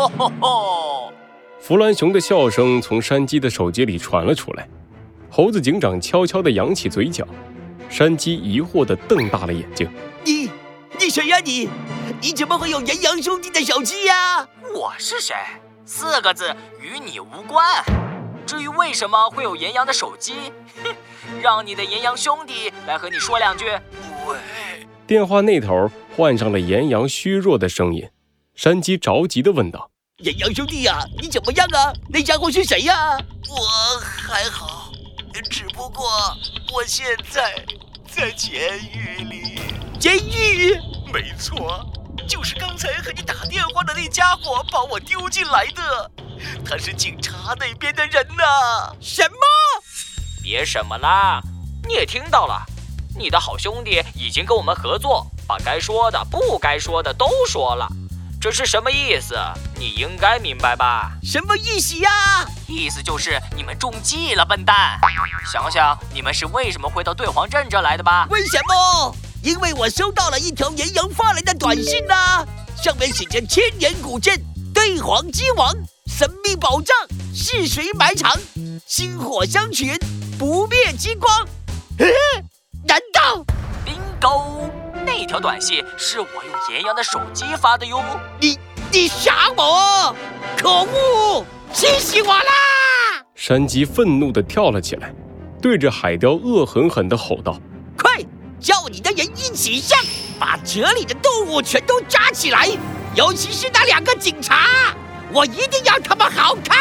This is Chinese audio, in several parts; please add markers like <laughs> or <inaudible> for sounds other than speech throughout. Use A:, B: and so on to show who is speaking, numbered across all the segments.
A: 吼吼吼！
B: 弗兰熊的笑声从山鸡的手机里传了出来。猴子警长悄悄地扬起嘴角，山鸡疑惑地瞪大了眼睛：“
C: 你，你谁呀？你，你怎么会有岩羊兄弟的手机呀？
A: 我是谁？四个字，与你无关。至于为什么会有岩羊的手机，哼，<laughs> 让你的岩羊兄弟来和你说两句。”
C: 喂，
B: 电话那头换上了岩羊虚弱的声音。山鸡着急地问道：“
C: 岩羊兄弟呀，你怎么样啊？那家伙是谁呀？”
D: 我还好，只不过我现在在监狱里。
C: 监狱？
D: 没错，就是刚才和你打电话的那家伙把我丢进来的。他是警察那边的人呐。
C: 什么？
A: 别什么啦，你也听到了，你的好兄弟已经跟我们合作，把该说的、不该说的都说了。这是什么意思？你应该明白吧？
C: 什么意思呀？
A: 意思就是你们中计了，笨蛋！想想你们是为什么会到对黄镇这来的吧？
C: 为什么？因为我收到了一条岩羊发来的短信呐，上面写着“千年古镇，对黄鸡王，神秘宝藏，是谁埋藏？薪火相传，不灭金光。”难道
A: ？bingo！那条短信是我用岩羊的手机发的哟！
C: 你你傻我！可恶！气死我啦！
B: 山鸡愤怒地跳了起来，对着海雕恶狠狠地吼道：“
C: 快叫你的人一起上，把这里的动物全都抓起来，尤其是那两个警察，我一定要他们好看！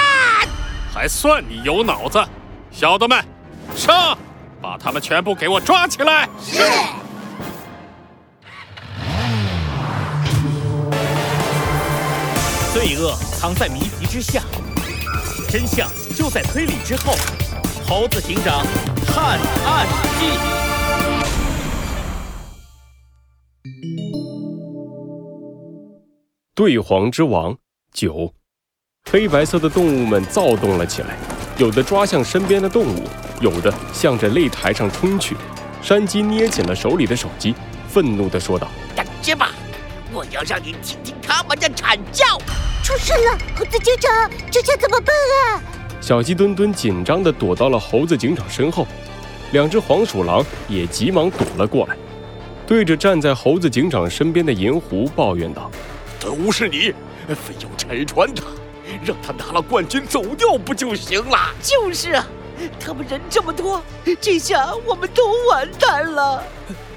E: 还算你有脑子，小的们，上，把他们全部给我抓起来！”
C: 是。
F: 罪恶藏在谜题之下，真相就在推理之后。猴子警长探案记：
B: 对黄之王九，黑白色的动物们躁动了起来，有的抓向身边的动物，有的向着擂台上冲去。山鸡捏紧了手里的手机，愤怒地说道：“
C: 等着吧！”我要让你听听他们的惨叫！
G: 出事了，猴子警长，这下怎么办啊？
B: 小鸡墩墩紧张地躲到了猴子警长身后，两只黄鼠狼也急忙躲了过来，对着站在猴子警长身边的银狐抱怨道：“
E: 都是你，非要拆穿他，让他拿了冠军走掉不就行了？
C: 就是啊，他们人这么多，这下我们都完蛋了。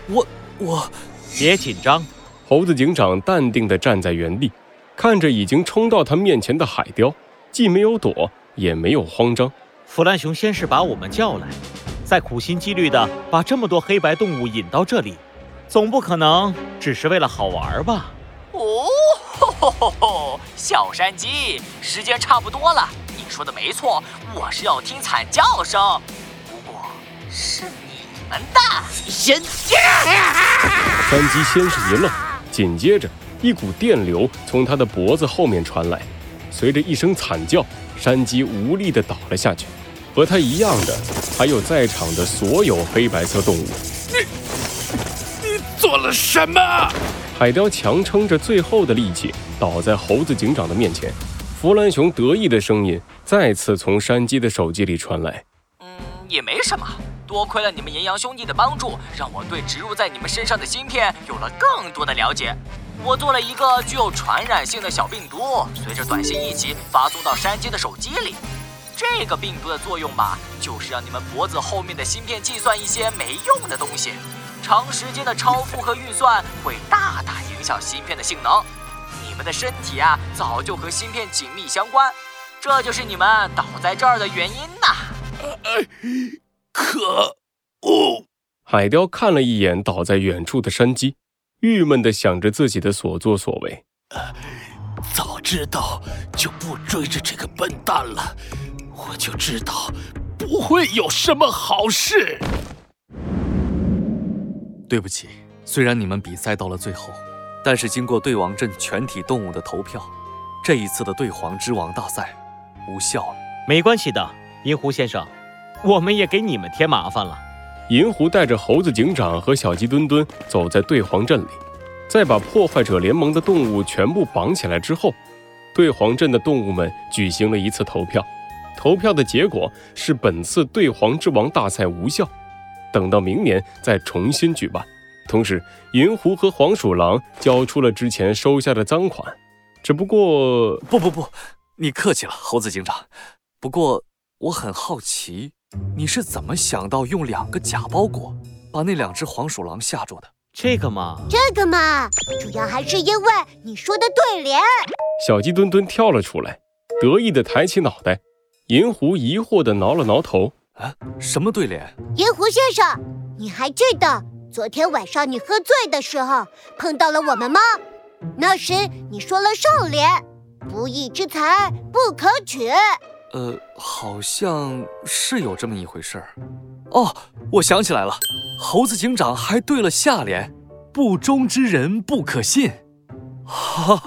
F: 我我，别紧张。”
B: 猴子警长淡定地站在原地，看着已经冲到他面前的海雕，既没有躲，也没有慌张。
F: 弗兰熊先是把我们叫来，再苦心积虑地把这么多黑白动物引到这里，总不可能只是为了好玩吧？
A: 哦，吼吼吼！小山鸡，时间差不多了。你说的没错，我是要听惨叫声。不过，是你们的
C: 先。
B: 山鸡先是一愣。紧接着，一股电流从他的脖子后面传来，随着一声惨叫，山鸡无力地倒了下去。和他一样的，还有在场的所有黑白色动物。
E: 你，你做了什么？
B: 海雕强撑着最后的力气，倒在猴子警长的面前。弗兰熊得意的声音再次从山鸡的手机里传来：“
A: 嗯，也没什么。”多亏了你们岩羊兄弟的帮助，让我对植入在你们身上的芯片有了更多的了解。我做了一个具有传染性的小病毒，随着短信一起发送到山鸡的手机里。这个病毒的作用吧，就是让你们脖子后面的芯片计算一些没用的东西。长时间的超负荷运算会大大影响芯片的性能。你们的身体啊，早就和芯片紧密相关，这就是你们倒在这儿的原因呐。
E: 可恶！
B: 海雕看了一眼倒在远处的山鸡，郁闷地想着自己的所作所为。
D: 早知道就不追着这个笨蛋了，我就知道不会有什么好事。
H: 对不起，虽然你们比赛到了最后，但是经过对王镇全体动物的投票，这一次的对黄之王大赛无效了。
F: 没关系的，银狐先生。我们也给你们添麻烦了。
B: 银狐带着猴子警长和小鸡墩墩走在对黄镇里，在把破坏者联盟的动物全部绑起来之后，对黄镇的动物们举行了一次投票，投票的结果是本次对黄之王大赛无效，等到明年再重新举办。同时，银狐和黄鼠狼交出了之前收下的赃款，只不过
H: 不不不，你客气了，猴子警长。不过我很好奇，你是怎么想到用两个假包裹把那两只黄鼠狼吓住的？
F: 这个嘛，
G: 这个嘛，主要还是因为你说的对联。
B: 小鸡墩墩跳了出来，得意地抬起脑袋。银狐疑惑地挠了挠头：“
H: 啊，什么对联？
G: 银狐先生，你还记得昨天晚上你喝醉的时候碰到了我们吗？那时你说了上联，不义之财不可取。
H: 呃，好像是有这么一回事儿。哦，我想起来了，猴子警长还对了下联：不忠之人不可信。哈。”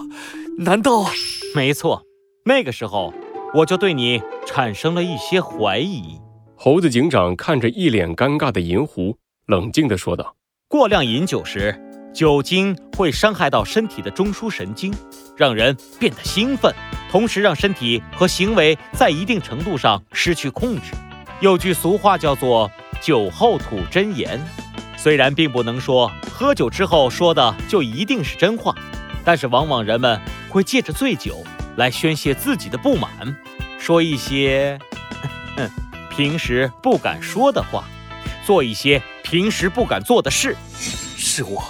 H: 难道？
F: 没错，那个时候我就对你产生了一些怀疑。
B: 猴子警长看着一脸尴尬的银狐，冷静地说道：“
F: 过量饮酒时，酒精会伤害到身体的中枢神经，让人变得兴奋，同时让身体和行为在一定程度上失去控制。有句俗话叫做‘酒后吐真言’，虽然并不能说喝酒之后说的就一定是真话，但是往往人们。”会借着醉酒来宣泄自己的不满，说一些 <laughs> 平时不敢说的话，做一些平时不敢做的事。
H: 是我，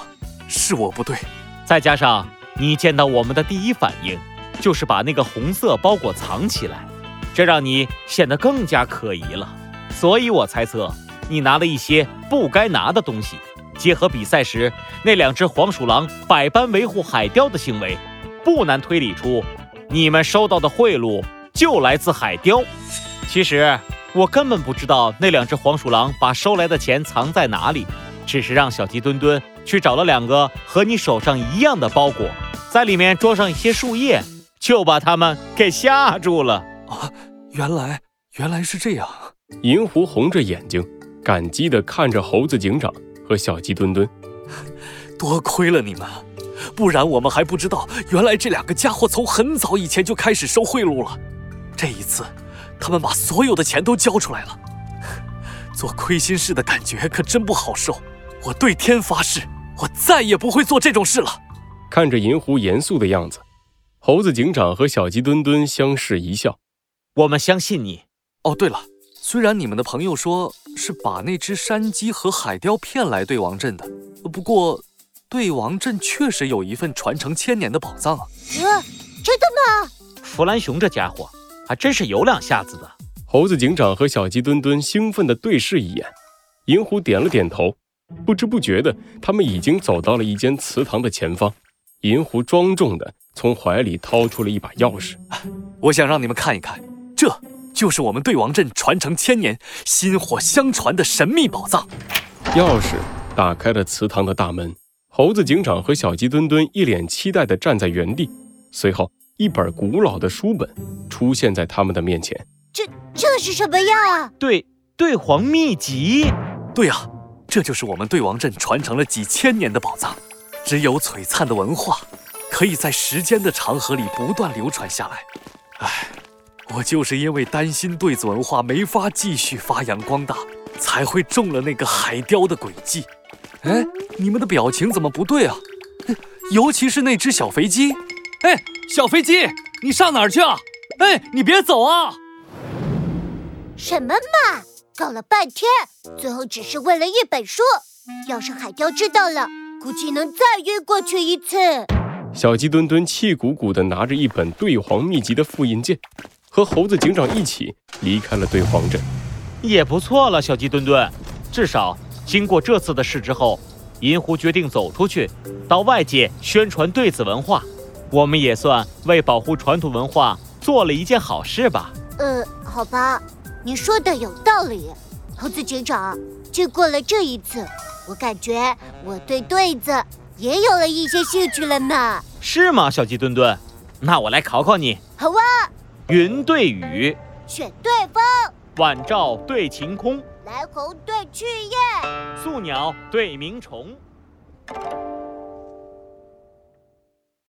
H: 是我不对。
F: 再加上你见到我们的第一反应就是把那个红色包裹藏起来，这让你显得更加可疑了。所以我猜测你拿了一些不该拿的东西，结合比赛时那两只黄鼠狼百般维护海雕的行为。不难推理出，你们收到的贿赂就来自海雕。其实我根本不知道那两只黄鼠狼把收来的钱藏在哪里，只是让小鸡墩墩去找了两个和你手上一样的包裹，在里面装上一些树叶，就把他们给吓住了。啊，
H: 原来原来是这样！
B: 银狐红着眼睛，感激地看着猴子警长和小鸡墩墩，
H: 多亏了你们。不然我们还不知道，原来这两个家伙从很早以前就开始收贿赂了。这一次，他们把所有的钱都交出来了。做亏心事的感觉可真不好受。我对天发誓，我再也不会做这种事了。
B: 看着银狐严肃的样子，猴子警长和小鸡墩墩相视一笑。
F: 我们相信你。
H: 哦，对了，虽然你们的朋友说是把那只山鸡和海雕骗来对王镇的，不过。对王镇确实有一份传承千年的宝藏啊！
G: 呃，真的吗？
F: 弗兰熊这家伙还真是有两下子的。
B: 猴子警长和小鸡墩墩兴奋地对视一眼，银狐点了点头。不知不觉的，他们已经走到了一间祠堂的前方。银狐庄重地从怀里掏出了一把钥匙，
H: 我想让你们看一看，这就是我们对王镇传承千年、薪火相传的神秘宝藏。
B: 钥匙打开了祠堂的大门。猴子警长和小鸡墩墩一脸期待地站在原地，随后一本古老的书本出现在他们的面前。
G: 这这是什么呀？
F: 对，对黄秘籍。
H: 对啊，这就是我们对王镇传承了几千年的宝藏。只有璀璨的文化，可以在时间的长河里不断流传下来。唉，我就是因为担心对子文化没法继续发扬光大，才会中了那个海雕的诡计。哎，你们的表情怎么不对啊？尤其是那只小飞机。哎，小飞机，你上哪儿去啊？哎，你别走啊！
G: 什么嘛，搞了半天，最后只是为了一本书。要是海雕知道了，估计能再晕过去一次。
B: 小鸡墩墩气鼓鼓地拿着一本对黄秘籍的复印件，和猴子警长一起离开了对黄镇。
F: 也不错了，小鸡墩墩，至少。经过这次的事之后，银狐决定走出去，到外界宣传对子文化。我们也算为保护传统文化做了一件好事吧。
G: 呃，好吧，你说的有道理。猴子警长，经过了这一次，我感觉我对对子也有了一些兴趣了呢。
F: 是吗，小鸡墩墩？那我来考考你。
G: 好啊。
F: 云对雨，
G: 雪对风，
F: 晚照对晴空。
G: 来鸿对去雁，
F: 宿鸟对鸣虫。